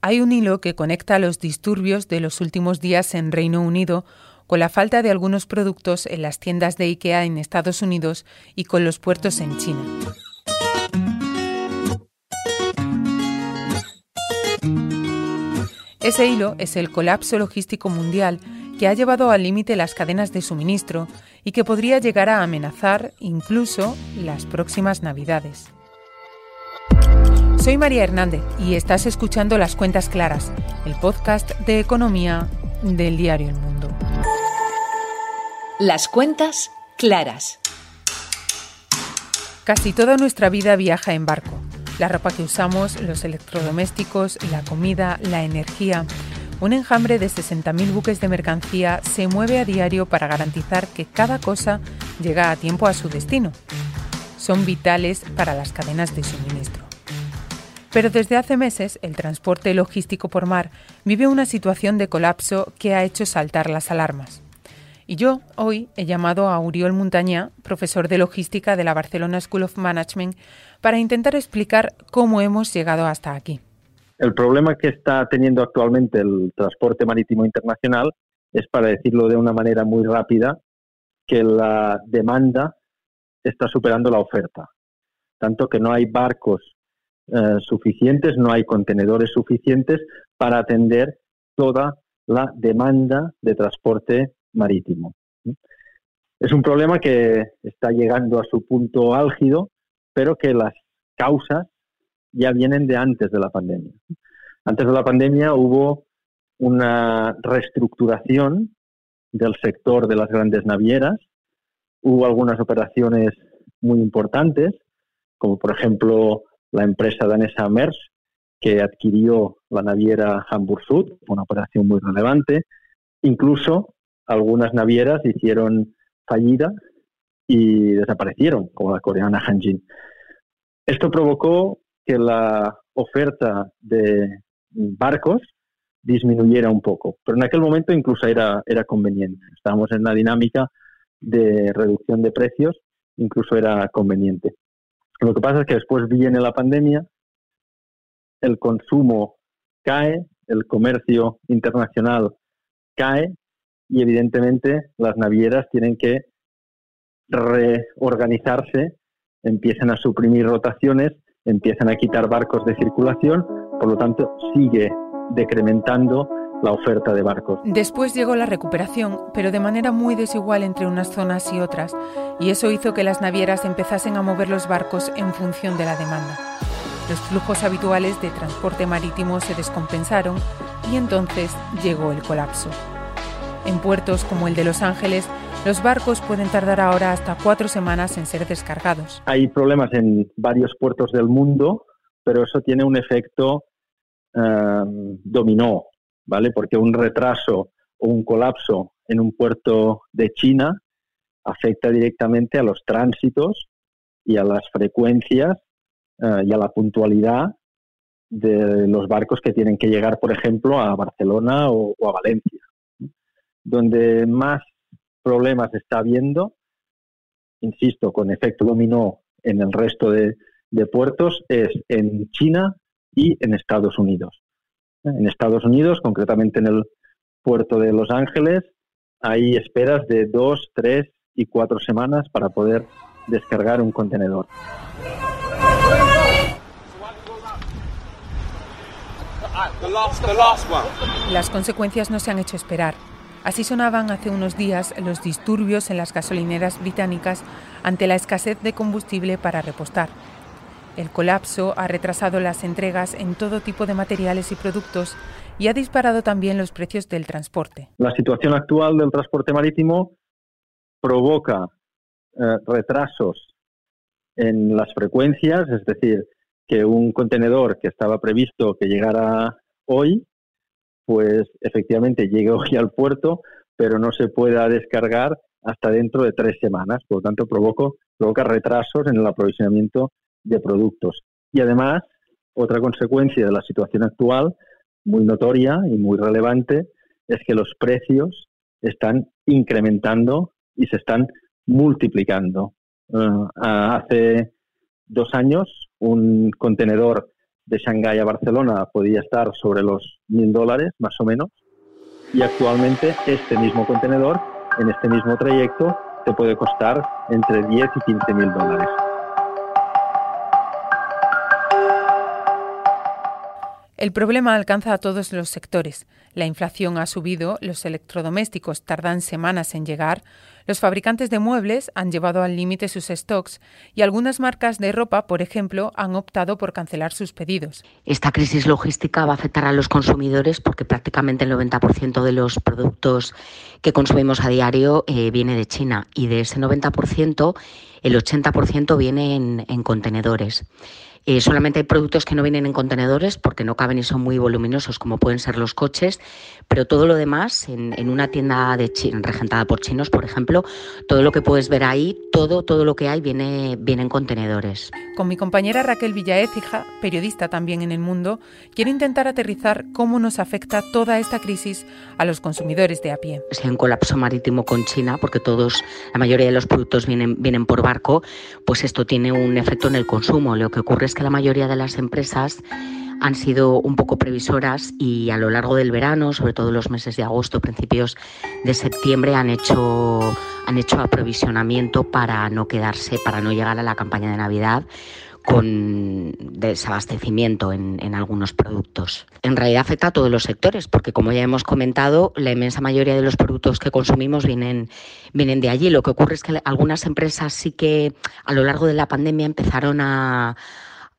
Hay un hilo que conecta los disturbios de los últimos días en Reino Unido con la falta de algunos productos en las tiendas de IKEA en Estados Unidos y con los puertos en China. Ese hilo es el colapso logístico mundial que ha llevado al límite las cadenas de suministro y que podría llegar a amenazar incluso las próximas Navidades. Soy María Hernández y estás escuchando Las Cuentas Claras, el podcast de economía del diario El Mundo. Las Cuentas Claras. Casi toda nuestra vida viaja en barco. La ropa que usamos, los electrodomésticos, la comida, la energía. Un enjambre de 60.000 buques de mercancía se mueve a diario para garantizar que cada cosa llega a tiempo a su destino. Son vitales para las cadenas de suministro. Pero desde hace meses el transporte logístico por mar vive una situación de colapso que ha hecho saltar las alarmas. Y yo hoy he llamado a Uriol Montaña, profesor de logística de la Barcelona School of Management, para intentar explicar cómo hemos llegado hasta aquí. El problema que está teniendo actualmente el transporte marítimo internacional es, para decirlo de una manera muy rápida, que la demanda está superando la oferta. Tanto que no hay barcos eh, suficientes, no hay contenedores suficientes para atender toda la demanda de transporte marítimo. Es un problema que está llegando a su punto álgido, pero que las causas ya vienen de antes de la pandemia. Antes de la pandemia hubo una reestructuración del sector de las grandes navieras, hubo algunas operaciones muy importantes, como por ejemplo la empresa danesa MERS, que adquirió la naviera Hamburg Sud, una operación muy relevante. Incluso algunas navieras hicieron fallida y desaparecieron, como la coreana Hanjin. Esto provocó que la oferta de barcos disminuyera un poco, pero en aquel momento incluso era, era conveniente. Estábamos en una dinámica de reducción de precios, incluso era conveniente. Lo que pasa es que después viene la pandemia, el consumo cae, el comercio internacional cae y evidentemente las navieras tienen que reorganizarse, empiezan a suprimir rotaciones, empiezan a quitar barcos de circulación, por lo tanto sigue decrementando la oferta de barcos. Después llegó la recuperación, pero de manera muy desigual entre unas zonas y otras, y eso hizo que las navieras empezasen a mover los barcos en función de la demanda. Los flujos habituales de transporte marítimo se descompensaron y entonces llegó el colapso. En puertos como el de Los Ángeles, los barcos pueden tardar ahora hasta cuatro semanas en ser descargados. Hay problemas en varios puertos del mundo, pero eso tiene un efecto eh, dominó. ¿Vale? Porque un retraso o un colapso en un puerto de China afecta directamente a los tránsitos y a las frecuencias eh, y a la puntualidad de los barcos que tienen que llegar, por ejemplo, a Barcelona o, a Valencia. Donde más problemas está habiendo, insisto, con efecto dominó en el resto de puertos, es en China y en Estados Unidos en Estados Unidos, concretamente en el puerto de Los Ángeles, hay esperas de dos, tres y cuatro semanas para poder descargar un contenedor. Las consecuencias no se han hecho esperar. Así sonaban hace unos días los disturbios en las gasolineras británicas ante la escasez de combustible para repostar. El colapso ha retrasado las entregas en todo tipo de materiales y productos y ha disparado también los precios del transporte. La situación actual del transporte marítimo provoca eh, retrasos en las frecuencias, es decir, que un contenedor que estaba previsto que llegara hoy, pues efectivamente llegue hoy al puerto, pero no se pueda descargar hasta dentro de tres semanas. Por lo tanto, provoca retrasos en el aprovisionamiento de productos. Y además, otra consecuencia de la situación actual, muy notoria y muy relevante, es que los precios están incrementando y se están multiplicando. Eh, hace dos años, un contenedor de Shanghái a Barcelona podía estar sobre los mil dólares, más o menos, y actualmente este mismo contenedor, en este mismo trayecto, te puede costar entre 10 y 15 mil dólares. El problema alcanza a todos los sectores. La inflación ha subido, los electrodomésticos tardan semanas en llegar, los fabricantes de muebles han llevado al límite sus stocks y algunas marcas de ropa, por ejemplo, han optado por cancelar sus pedidos. Esta crisis logística va a afectar a los consumidores porque prácticamente el 90% de los productos que consumimos a diario eh, viene de China y de ese 90% el 80% viene en contenedores. Eh, solamente hay productos que no vienen en contenedores porque no caben y son muy voluminosos, como pueden ser los coches, pero todo lo demás, en, una tienda de regentada por chinos, por ejemplo, todo lo que puedes ver ahí, todo, todo lo que hay viene, viene en contenedores. Con mi compañera Raquel Villaécija, periodista también en el mundo, quiero intentar aterrizar cómo nos afecta toda esta crisis a los consumidores de a pie. Si hay un colapso marítimo con China, porque todos, la mayoría de los productos vienen, vienen por barco, pues esto tiene un efecto en el consumo. Lo que ocurre es que la mayoría de las empresas han sido un poco previsoras y a lo largo del verano, sobre todo los meses de agosto, principios de septiembre, han hecho, han hecho aprovisionamiento para no quedarse, para no llegar a la campaña de Navidad con desabastecimiento en, en, algunos productos. En realidad afecta a todos los sectores, porque como ya hemos comentado, la inmensa mayoría de los productos que consumimos vienen, vienen de allí. Lo que ocurre es que algunas empresas sí que a lo largo de la pandemia empezaron a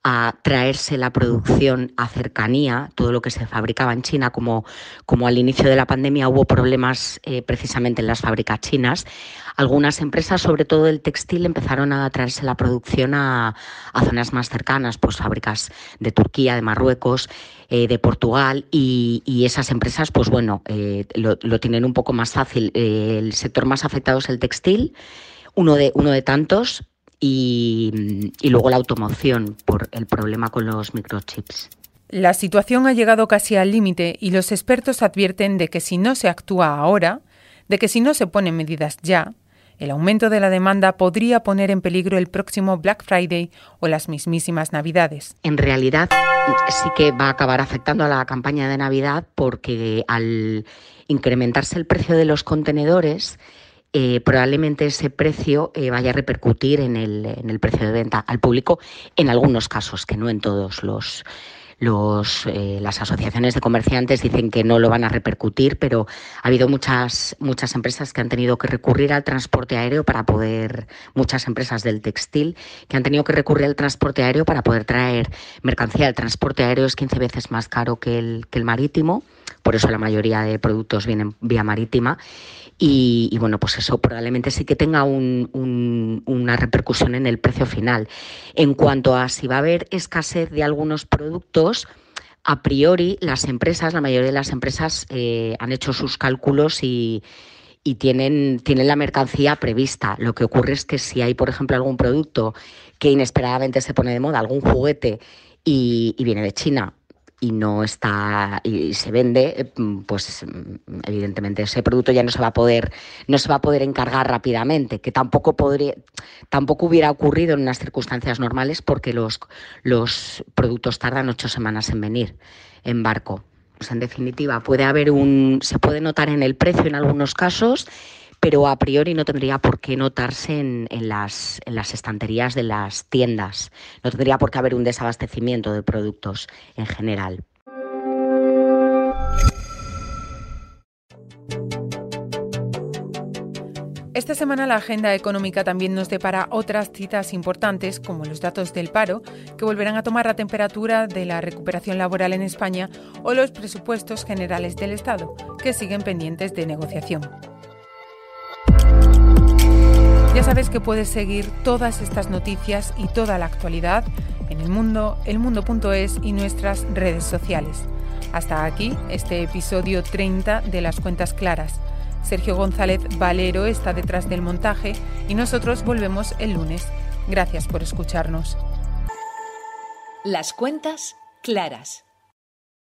a traerse la producción a cercanía, todo lo que se fabricaba en China, como, como al inicio de la pandemia hubo problemas eh, precisamente en las fábricas chinas, algunas empresas, sobre todo el textil, empezaron a traerse la producción a, zonas más cercanas, pues fábricas de Turquía, de Marruecos, eh, de Portugal, y, esas empresas, pues bueno, eh, lo, lo, tienen un poco más fácil. el sector más afectado es el textil, uno de, uno de tantos, y, luego la automoción por el problema con los microchips. La situación ha llegado casi al límite y los expertos advierten de que si no se actúa ahora, de que si no se ponen medidas ya, el aumento de la demanda podría poner en peligro el próximo Black Friday o las mismísimas Navidades. En realidad sí que va a acabar afectando a la campaña de Navidad porque al incrementarse el precio de los contenedores, eh, probablemente ese precio eh, vaya a repercutir en el, en el, precio de venta al público en algunos casos, que no en todos los. Los, eh, las asociaciones de comerciantes dicen que no lo van a repercutir, pero ha habido muchas, muchas empresas que han tenido que recurrir al transporte aéreo para poder, muchas empresas del textil, que han tenido que recurrir al transporte aéreo para poder traer mercancía. El transporte aéreo es 15 veces más caro que el, que el marítimo, por eso la mayoría de productos vienen vía marítima y, bueno, pues eso probablemente sí que tenga una repercusión en el precio final. En cuanto a si va a haber escasez de algunos productos, a priori las empresas, la mayoría de las empresas eh, han hecho sus cálculos y, tienen, tienen la mercancía prevista. Lo que ocurre es que si hay, por ejemplo, algún producto que inesperadamente se pone de moda, algún juguete, y viene de China y no está y se vende, eh, pues evidentemente ese producto ya no se va a poder no se va a poder encargar rápidamente, que tampoco podría tampoco hubiera ocurrido en unas circunstancias normales porque los los productos tardan ocho semanas en venir en barco. Pues en definitiva puede haber un se puede notar en el precio en algunos casos pero a priori no tendría por qué notarse en, las, las estanterías de las tiendas. No tendría por qué haber un desabastecimiento de productos en general. Esta semana la agenda económica también nos depara otras citas importantes, como los datos del paro, que volverán a tomar la temperatura de la recuperación laboral en España, o los presupuestos generales del Estado, que siguen pendientes de negociación. Ya sabes que puedes seguir todas estas noticias y toda la actualidad en el mundo, elmundo.es y nuestras redes sociales. Hasta aquí este episodio 30 de Las Cuentas Claras. Sergio González Valero está detrás del montaje y nosotros volvemos el lunes. Gracias por escucharnos. Las Cuentas Claras